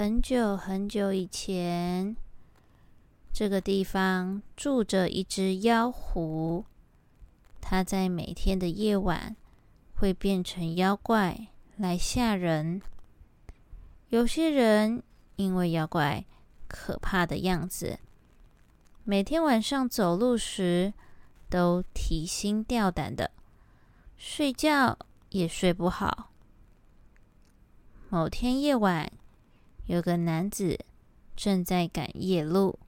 很久很久以前，这个地方住着一只妖狐。它在每天的夜晚会变成妖怪来吓人。有些人因为妖怪可怕的样子，每天晚上走路时都提心吊胆的，睡觉也睡不好。某天夜晚。有个男子正在赶夜路，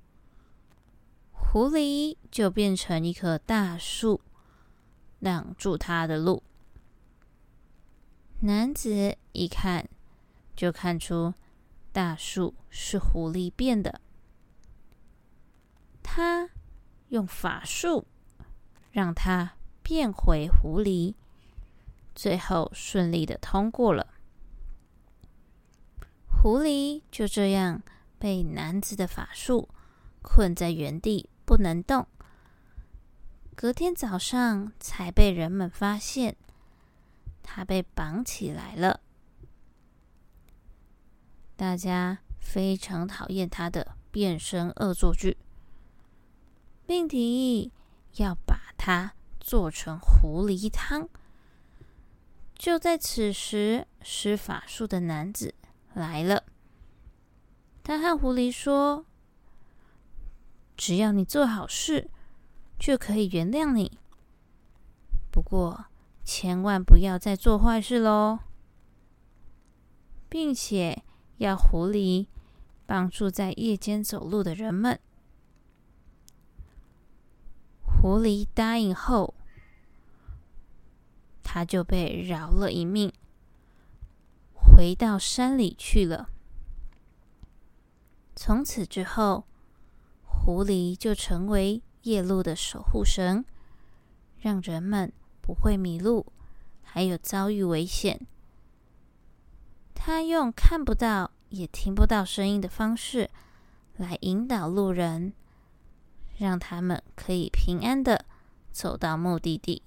狐狸就变成一棵大树，挡住他的路。男子一看，就看出大树是狐狸变的。他用法术让他变回狐狸，最后顺利的通过了。狐狸就这样被男子的法术困在原地，不能动。隔天早上才被人们发现，他被绑起来了。大家非常讨厌他的变身恶作剧，并提议要把它做成狐狸汤。就在此时，施法术的男子。来了，他和狐狸说：“只要你做好事，就可以原谅你。不过，千万不要再做坏事喽，并且要狐狸帮助在夜间走路的人们。”狐狸答应后，他就被饶了一命。回到山里去了。从此之后，狐狸就成为夜路的守护神，让人们不会迷路，还有遭遇危险。他用看不到也听不到声音的方式来引导路人，让他们可以平安的走到目的地。